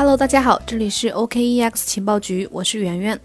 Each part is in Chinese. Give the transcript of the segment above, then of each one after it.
Hello，大家好，这里是 OKEX 情报局，我是圆圆。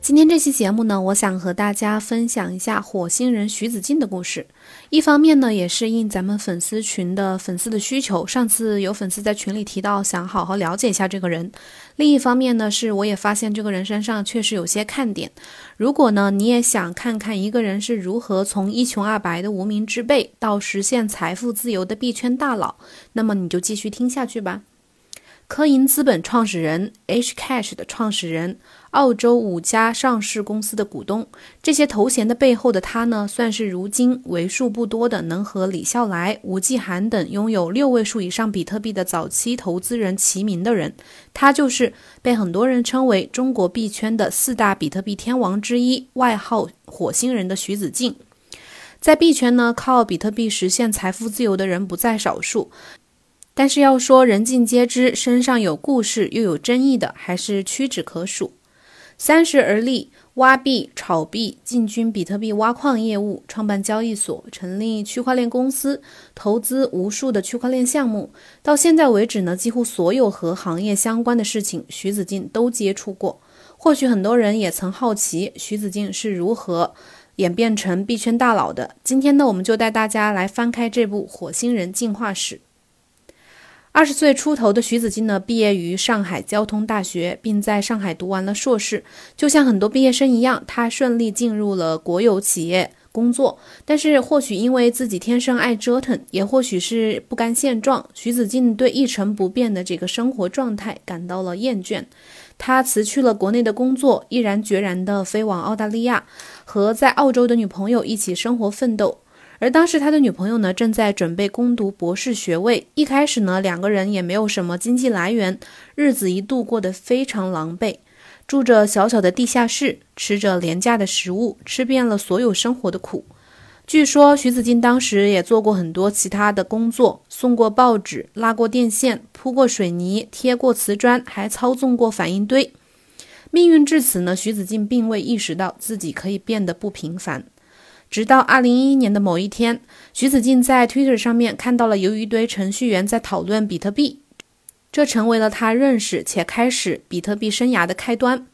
今天这期节目呢，我想和大家分享一下火星人徐子静的故事。一方面呢，也是应咱们粉丝群的粉丝的需求，上次有粉丝在群里提到想好好了解一下这个人。另一方面呢，是我也发现这个人身上确实有些看点。如果呢，你也想看看一个人是如何从一穷二白的无名之辈到实现财富自由的币圈大佬，那么你就继续听下去吧。科银资本创始人，Hcash 的创始人，澳洲五家上市公司的股东，这些头衔的背后的他呢，算是如今为数不多的能和李笑来、吴继寒等拥有六位数以上比特币的早期投资人齐名的人。他就是被很多人称为中国币圈的四大比特币天王之一，外号“火星人”的徐子敬。在币圈呢，靠比特币实现财富自由的人不在少数。但是要说人尽皆知，身上有故事又有争议的，还是屈指可数。三十而立，挖币、炒币，进军比特币挖矿业务，创办交易所，成立区块链公司，投资无数的区块链项目。到现在为止呢，几乎所有和行业相关的事情，徐子敬都接触过。或许很多人也曾好奇，徐子敬是如何演变成币圈大佬的。今天呢，我们就带大家来翻开这部《火星人进化史》。二十岁出头的徐子敬呢，毕业于上海交通大学，并在上海读完了硕士。就像很多毕业生一样，他顺利进入了国有企业工作。但是，或许因为自己天生爱折腾，也或许是不甘现状，徐子敬对一成不变的这个生活状态感到了厌倦。他辞去了国内的工作，毅然决然地飞往澳大利亚，和在澳洲的女朋友一起生活奋斗。而当时他的女朋友呢，正在准备攻读博士学位。一开始呢，两个人也没有什么经济来源，日子一度过得非常狼狈，住着小小的地下室，吃着廉价的食物，吃遍了所有生活的苦。据说徐子敬当时也做过很多其他的工作，送过报纸，拉过电线，铺过水泥，贴过瓷砖，还操纵过反应堆。命运至此呢，徐子敬并未意识到自己可以变得不平凡。直到二零一一年的某一天，徐子敬在 Twitter 上面看到了有一堆程序员在讨论比特币，这成为了他认识且开始比特币生涯的开端。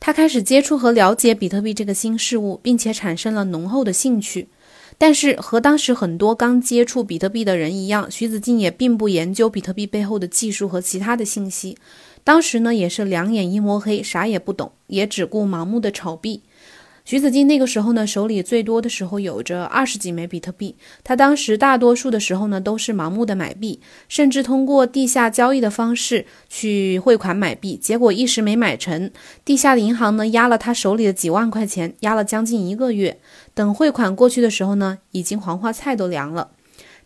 他开始接触和了解比特币这个新事物，并且产生了浓厚的兴趣。但是和当时很多刚接触比特币的人一样，徐子敬也并不研究比特币背后的技术和其他的信息。当时呢，也是两眼一抹黑，啥也不懂，也只顾盲目的炒币。徐子敬那个时候呢，手里最多的时候有着二十几枚比特币。他当时大多数的时候呢，都是盲目的买币，甚至通过地下交易的方式去汇款买币。结果一时没买成，地下的银行呢压了他手里的几万块钱，压了将近一个月。等汇款过去的时候呢，已经黄花菜都凉了。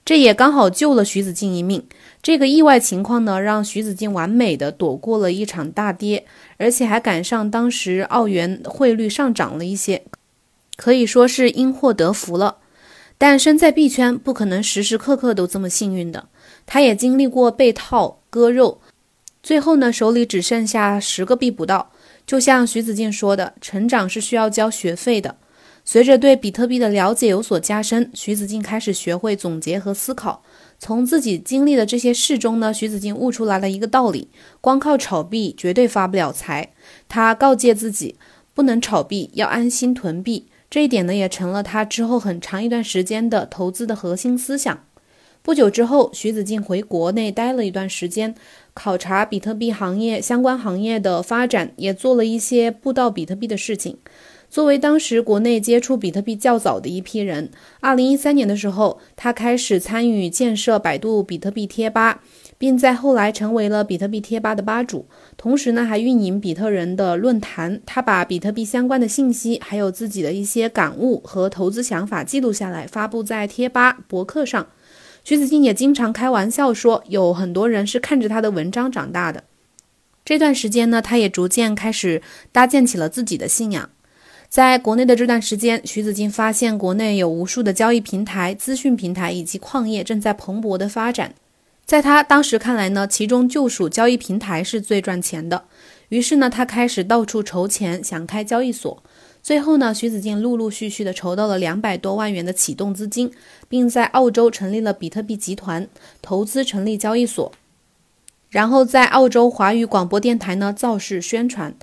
这也刚好救了徐子敬一命。这个意外情况呢，让徐子敬完美的躲过了一场大跌，而且还赶上当时澳元汇率上涨了一些，可以说是因祸得福了。但身在币圈，不可能时时刻刻都这么幸运的。他也经历过被套、割肉，最后呢，手里只剩下十个币不到。就像徐子敬说的，成长是需要交学费的。随着对比特币的了解有所加深，徐子敬开始学会总结和思考。从自己经历的这些事中呢，徐子敬悟出来了一个道理：光靠炒币绝对发不了财。他告诫自己，不能炒币，要安心囤币。这一点呢，也成了他之后很长一段时间的投资的核心思想。不久之后，徐子敬回国内待了一段时间，考察比特币行业相关行业的发展，也做了一些布道比特币的事情。作为当时国内接触比特币较早的一批人，二零一三年的时候，他开始参与建设百度比特币贴吧，并在后来成为了比特币贴吧的吧主。同时呢，还运营比特人的论坛。他把比特币相关的信息，还有自己的一些感悟和投资想法记录下来，发布在贴吧博客上。徐子敬也经常开玩笑说，有很多人是看着他的文章长大的。这段时间呢，他也逐渐开始搭建起了自己的信仰。在国内的这段时间，徐子敬发现国内有无数的交易平台、资讯平台以及矿业正在蓬勃的发展。在他当时看来呢，其中就属交易平台是最赚钱的。于是呢，他开始到处筹钱，想开交易所。最后呢，徐子敬陆陆续续的筹到了两百多万元的启动资金，并在澳洲成立了比特币集团，投资成立交易所。然后在澳洲华语广播电台呢造势宣传。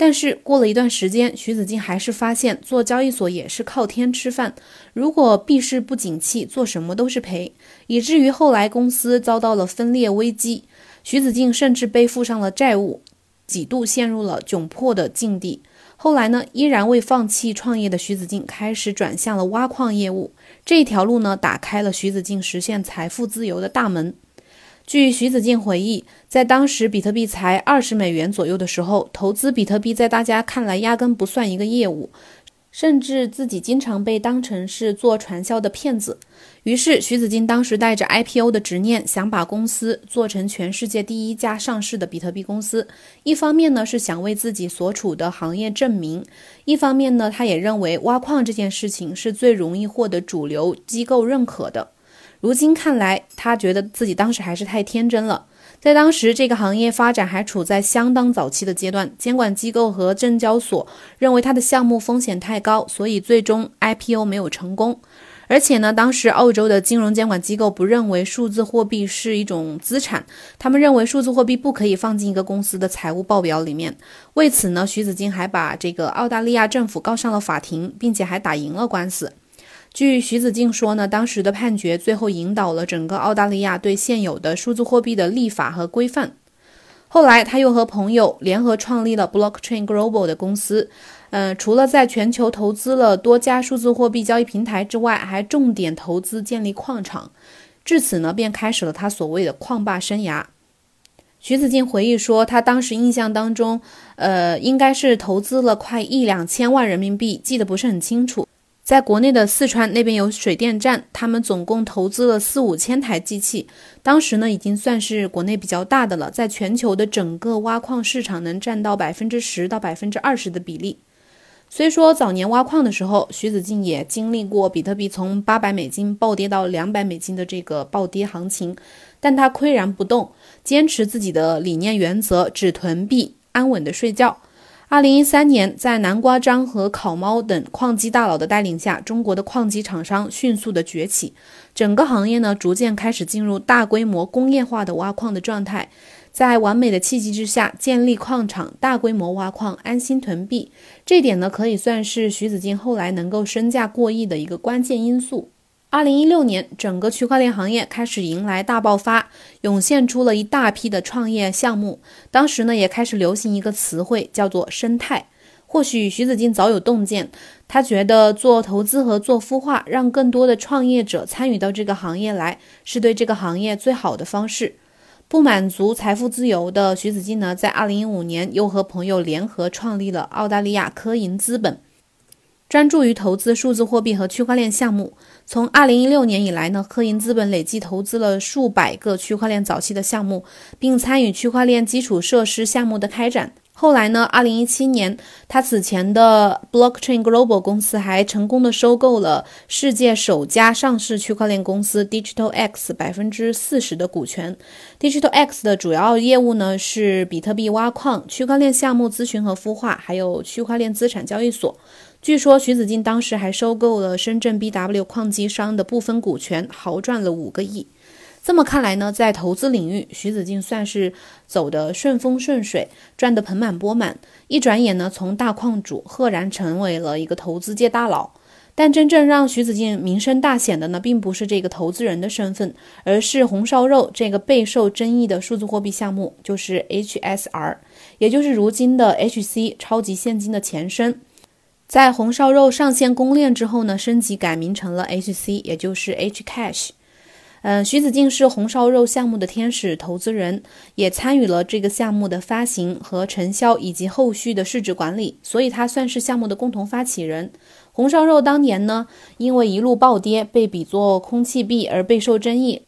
但是过了一段时间，徐子敬还是发现做交易所也是靠天吃饭，如果币市不景气，做什么都是赔，以至于后来公司遭到了分裂危机，徐子敬甚至背负上了债务，几度陷入了窘迫的境地。后来呢，依然未放弃创业的徐子敬开始转向了挖矿业务，这一条路呢，打开了徐子敬实现财富自由的大门。据徐子敬回忆，在当时比特币才二十美元左右的时候，投资比特币在大家看来压根不算一个业务，甚至自己经常被当成是做传销的骗子。于是，徐子敬当时带着 IPO 的执念，想把公司做成全世界第一家上市的比特币公司。一方面呢，是想为自己所处的行业证明；一方面呢，他也认为挖矿这件事情是最容易获得主流机构认可的。如今看来，他觉得自己当时还是太天真了。在当时，这个行业发展还处在相当早期的阶段，监管机构和证交所认为他的项目风险太高，所以最终 IPO 没有成功。而且呢，当时澳洲的金融监管机构不认为数字货币是一种资产，他们认为数字货币不可以放进一个公司的财务报表里面。为此呢，徐子金还把这个澳大利亚政府告上了法庭，并且还打赢了官司。据徐子敬说呢，当时的判决最后引导了整个澳大利亚对现有的数字货币的立法和规范。后来，他又和朋友联合创立了 Blockchain Global 的公司。嗯，除了在全球投资了多家数字货币交易平台之外，还重点投资建立矿场。至此呢，便开始了他所谓的矿霸生涯。徐子敬回忆说，他当时印象当中，呃，应该是投资了快一两千万人民币，记得不是很清楚。在国内的四川那边有水电站，他们总共投资了四五千台机器，当时呢已经算是国内比较大的了，在全球的整个挖矿市场能占到百分之十到百分之二十的比例。虽说早年挖矿的时候，徐子敬也经历过比特币从八百美金暴跌到两百美金的这个暴跌行情，但他岿然不动，坚持自己的理念原则，只囤币，安稳的睡觉。二零一三年，在南瓜章和烤猫等矿机大佬的带领下，中国的矿机厂商迅速的崛起，整个行业呢逐渐开始进入大规模工业化的挖矿的状态。在完美的契机之下，建立矿场，大规模挖矿，安心囤币，这点呢可以算是徐子敬后来能够身价过亿的一个关键因素。二零一六年，整个区块链行业开始迎来大爆发，涌现出了一大批的创业项目。当时呢，也开始流行一个词汇，叫做“生态”。或许徐子敬早有洞见，他觉得做投资和做孵化，让更多的创业者参与到这个行业来，是对这个行业最好的方式。不满足财富自由的徐子敬呢，在二零一五年又和朋友联合创立了澳大利亚科银资本。专注于投资数字货币和区块链项目。从二零一六年以来呢，科银资本累计投资了数百个区块链早期的项目，并参与区块链基础设施项目的开展。后来呢，二零一七年，他此前的 Blockchain Global 公司还成功的收购了世界首家上市区块链公司 Digital X 百分之四十的股权。Digital X 的主要业务呢是比特币挖矿、区块链项目咨询和孵化，还有区块链资产交易所。据说徐子敬当时还收购了深圳 BW 矿机商的部分股权，豪赚了五个亿。这么看来呢，在投资领域，徐子敬算是走得顺风顺水，赚得盆满钵满。一转眼呢，从大矿主赫然成为了一个投资界大佬。但真正让徐子敬名声大显的呢，并不是这个投资人的身份，而是红烧肉这个备受争议的数字货币项目，就是 HSR，也就是如今的 HC 超级现金的前身。在红烧肉上线公链之后呢，升级改名成了 HC，也就是 Hcash。嗯，徐子敬是红烧肉项目的天使投资人，也参与了这个项目的发行和承销以及后续的市值管理，所以他算是项目的共同发起人。红烧肉当年呢，因为一路暴跌，被比作空气币而备受争议。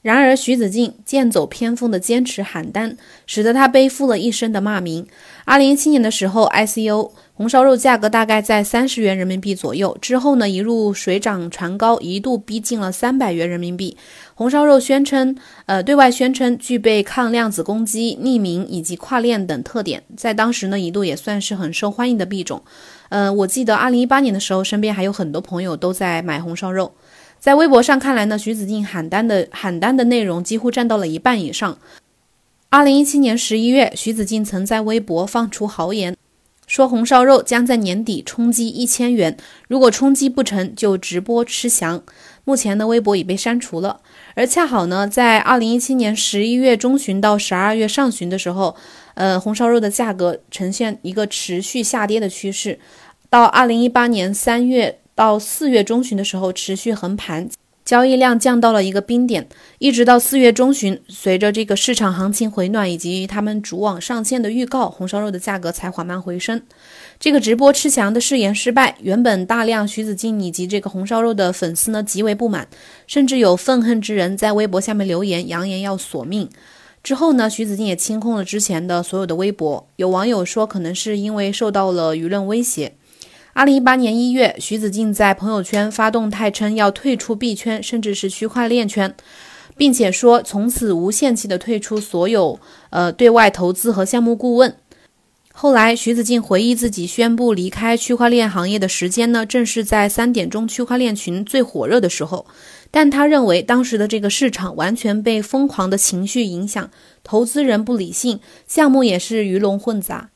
然而，徐子敬剑走偏锋的坚持喊单，使得他背负了一身的骂名。二零一七年的时候，ICO 红烧肉价格大概在三十元人民币左右，之后呢一路水涨船高，一度逼近了三百元人民币。红烧肉宣称，呃，对外宣称具备抗量子攻击、匿名以及跨链等特点，在当时呢一度也算是很受欢迎的币种。呃，我记得二零一八年的时候，身边还有很多朋友都在买红烧肉。在微博上看来呢，徐子敬喊单的喊单的内容几乎占到了一半以上。二零一七年十一月，徐子静曾在微博放出豪言，说红烧肉将在年底冲击一千元，如果冲击不成就直播吃翔。目前呢，微博已被删除了。而恰好呢，在二零一七年十一月中旬到十二月上旬的时候，呃，红烧肉的价格呈现一个持续下跌的趋势，到二零一八年三月到四月中旬的时候持续横盘，交易量降到了一个冰点，一直到四月中旬，随着这个市场行情回暖以及他们主网上线的预告，红烧肉的价格才缓慢回升。这个直播吃翔的誓言失败，原本大量徐子静以及这个红烧肉的粉丝呢极为不满，甚至有愤恨之人在微博下面留言，扬言要索命。之后呢，徐子静也清空了之前的所有的微博。有网友说，可能是因为受到了舆论威胁。二零一八年一月，徐子静在朋友圈发动态称要退出币圈，甚至是区块链圈，并且说从此无限期的退出所有呃对外投资和项目顾问。后来，徐子静回忆自己宣布离开区块链行业的时间呢，正是在三点钟区块链群最火热的时候。但他认为，当时的这个市场完全被疯狂的情绪影响，投资人不理性，项目也是鱼龙混杂。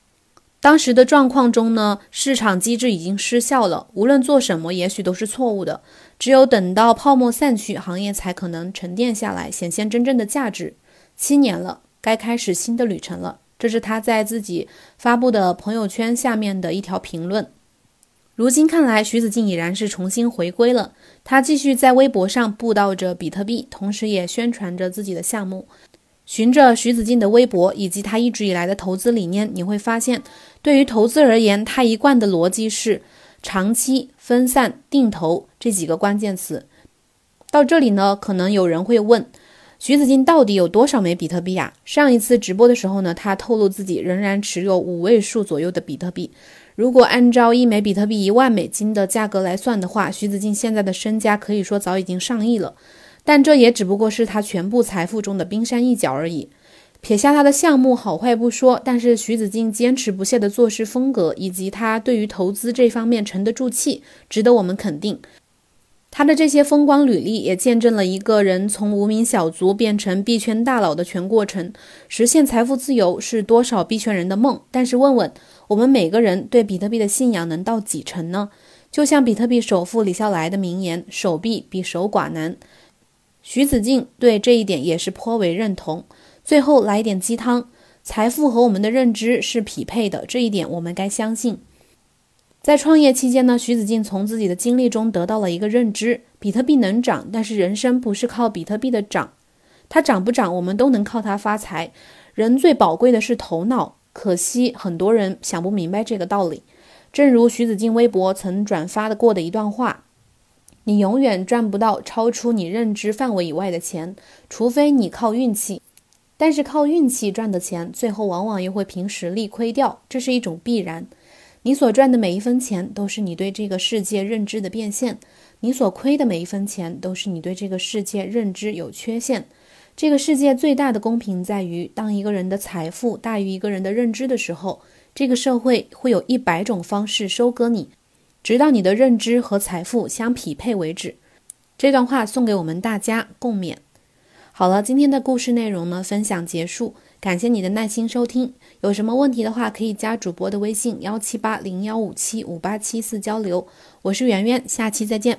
当时的状况中呢，市场机制已经失效了，无论做什么，也许都是错误的。只有等到泡沫散去，行业才可能沉淀下来，显现真正的价值。七年了，该开始新的旅程了。这是他在自己发布的朋友圈下面的一条评论。如今看来，徐子静已然是重新回归了。他继续在微博上布道着比特币，同时也宣传着自己的项目。循着徐子静的微博以及他一直以来的投资理念，你会发现，对于投资而言，他一贯的逻辑是长期、分散、定投这几个关键词。到这里呢，可能有人会问。徐子静到底有多少枚比特币啊？上一次直播的时候呢，他透露自己仍然持有五位数左右的比特币。如果按照一枚比特币一万美金的价格来算的话，徐子静现在的身家可以说早已经上亿了。但这也只不过是他全部财富中的冰山一角而已。撇下他的项目好坏不说，但是徐子静坚持不懈的做事风格，以及他对于投资这方面沉得住气，值得我们肯定。他的这些风光履历也见证了一个人从无名小卒变成币圈大佬的全过程。实现财富自由是多少币圈人的梦，但是问问我们每个人对比特币的信仰能到几成呢？就像比特币首富李笑来的名言：“守币比守寡难。”徐子静对这一点也是颇为认同。最后来一点鸡汤：财富和我们的认知是匹配的，这一点我们该相信。在创业期间呢，徐子静从自己的经历中得到了一个认知：比特币能涨，但是人生不是靠比特币的涨，它涨不涨，我们都能靠它发财。人最宝贵的是头脑，可惜很多人想不明白这个道理。正如徐子静微博曾转发的过的一段话：你永远赚不到超出你认知范围以外的钱，除非你靠运气。但是靠运气赚的钱，最后往往又会凭实力亏掉，这是一种必然。你所赚的每一分钱都是你对这个世界认知的变现，你所亏的每一分钱都是你对这个世界认知有缺陷。这个世界最大的公平在于，当一个人的财富大于一个人的认知的时候，这个社会会有一百种方式收割你，直到你的认知和财富相匹配为止。这段话送给我们大家共勉。好了，今天的故事内容呢，分享结束。感谢你的耐心收听，有什么问题的话可以加主播的微信幺七八零幺五七五八七四交流。我是圆圆，下期再见。